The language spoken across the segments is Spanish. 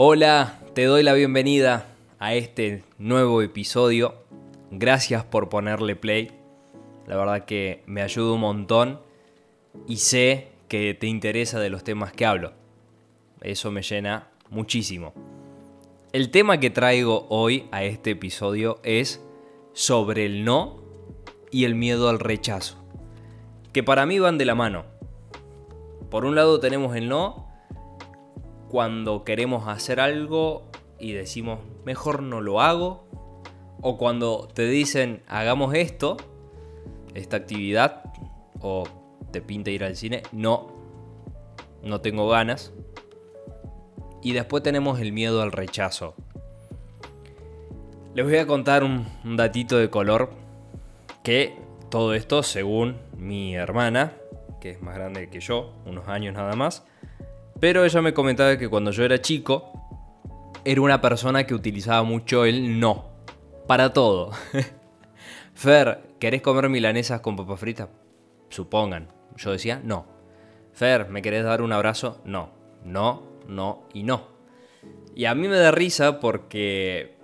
Hola, te doy la bienvenida a este nuevo episodio. Gracias por ponerle play. La verdad que me ayuda un montón y sé que te interesa de los temas que hablo. Eso me llena muchísimo. El tema que traigo hoy a este episodio es sobre el no y el miedo al rechazo. Que para mí van de la mano. Por un lado tenemos el no cuando queremos hacer algo y decimos, mejor no lo hago. O cuando te dicen, hagamos esto, esta actividad, o te pinta ir al cine, no, no tengo ganas. Y después tenemos el miedo al rechazo. Les voy a contar un, datito de color que todo esto según mi hermana, que es más grande que yo, unos años nada más, pero ella me comentaba que cuando yo era chico, era una persona que utilizaba mucho el no. Para todo. Fer, ¿querés comer milanesas con papas fritas? Supongan. Yo decía no. Fer, ¿me querés dar un abrazo? No. No, no y no. Y a mí me da risa porque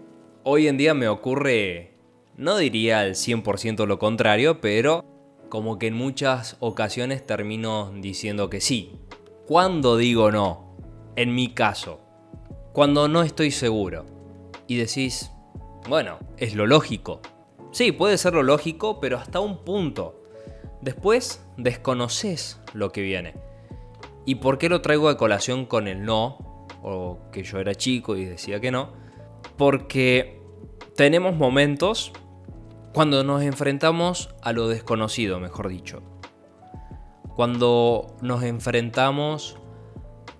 hoy en día me ocurre, no diría al 100% lo contrario, pero como que en muchas ocasiones termino diciendo que sí. ¿Cuándo digo no? En mi caso, cuando no estoy seguro. Y decís, bueno, es lo lógico. Sí, puede ser lo lógico, pero hasta un punto. Después desconoces lo que viene. ¿Y por qué lo traigo de colación con el no? O que yo era chico y decía que no. Porque tenemos momentos cuando nos enfrentamos a lo desconocido, mejor dicho. Cuando nos enfrentamos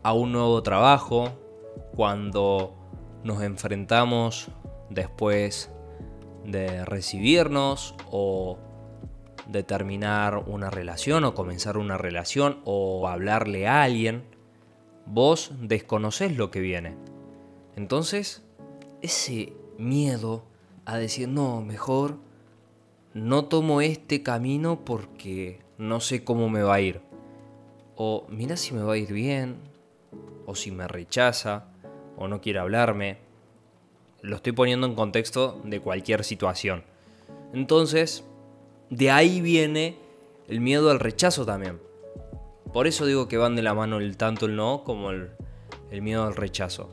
a un nuevo trabajo, cuando nos enfrentamos después de recibirnos o de terminar una relación o comenzar una relación o hablarle a alguien, vos desconocés lo que viene. Entonces, ese miedo a decir, no, mejor no tomo este camino porque no sé cómo me va a ir. O mira si me va a ir bien, o si me rechaza, o no quiere hablarme. Lo estoy poniendo en contexto de cualquier situación. Entonces, de ahí viene el miedo al rechazo también. Por eso digo que van de la mano el tanto el no como el, el miedo al rechazo.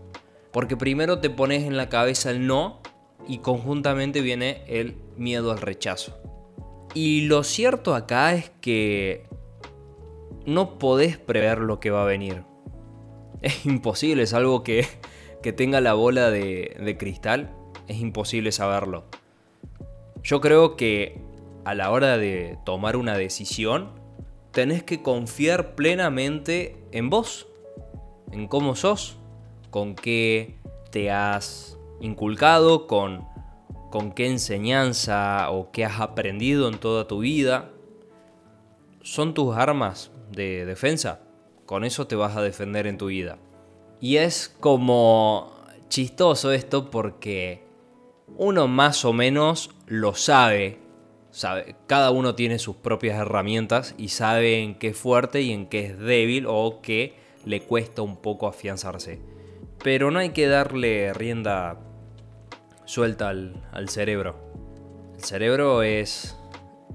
Porque primero te pones en la cabeza el no y conjuntamente viene el miedo al rechazo. Y lo cierto acá es que no podés prever lo que va a venir. Es imposible, es algo que, que tenga la bola de, de cristal, es imposible saberlo. Yo creo que a la hora de tomar una decisión, tenés que confiar plenamente en vos, en cómo sos, con qué te has inculcado, con con qué enseñanza o qué has aprendido en toda tu vida, son tus armas de defensa. Con eso te vas a defender en tu vida. Y es como chistoso esto porque uno más o menos lo sabe. Cada uno tiene sus propias herramientas y sabe en qué es fuerte y en qué es débil o qué le cuesta un poco afianzarse. Pero no hay que darle rienda suelta al, cerebro. El cerebro es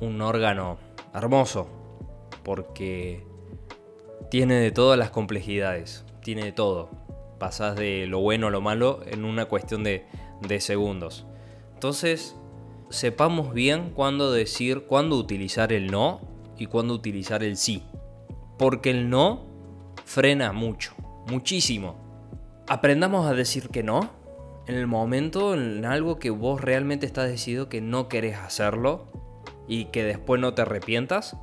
un órgano hermoso porque tiene de todas las complejidades, tiene de todo. Pasas de lo bueno a lo malo en una cuestión de, de segundos. Entonces, sepamos bien cuándo decir, cuándo utilizar el no y cuándo utilizar el sí. Porque el no frena mucho, muchísimo. Aprendamos a decir que no en el momento, en algo que vos realmente estás decidido que no querés hacerlo y que después no te arrepientas.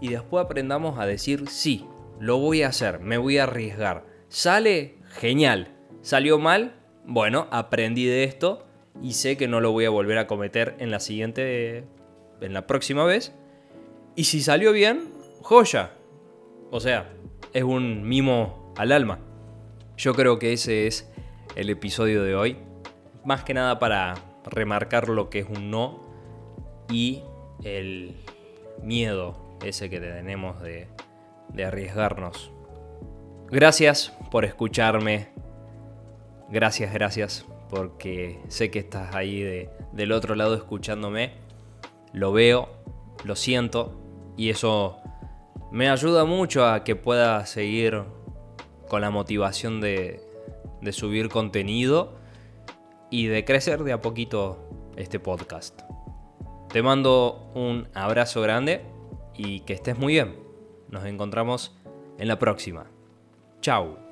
Y después aprendamos a decir, sí, lo voy a hacer, me voy a arriesgar. ¿Sale? Genial. ¿Salió mal? Bueno, aprendí de esto y sé que no lo voy a volver a cometer en la siguiente, en la próxima vez. Y si salió bien, joya. O sea, es un mimo al alma. Yo creo que ese es el episodio de hoy. Más que nada para remarcar lo que es un no y el miedo ese que tenemos de, de arriesgarnos. Gracias por escucharme. gracias, gracias, porque sé que estás ahí del otro lado escuchándome. Lo veo, lo siento y eso me ayuda mucho a que pueda seguir con la motivación de, de subir contenido y de crecer de a poquito este podcast. Te mando un abrazo grande y que estés muy bien. Nos encontramos en la próxima. Chao.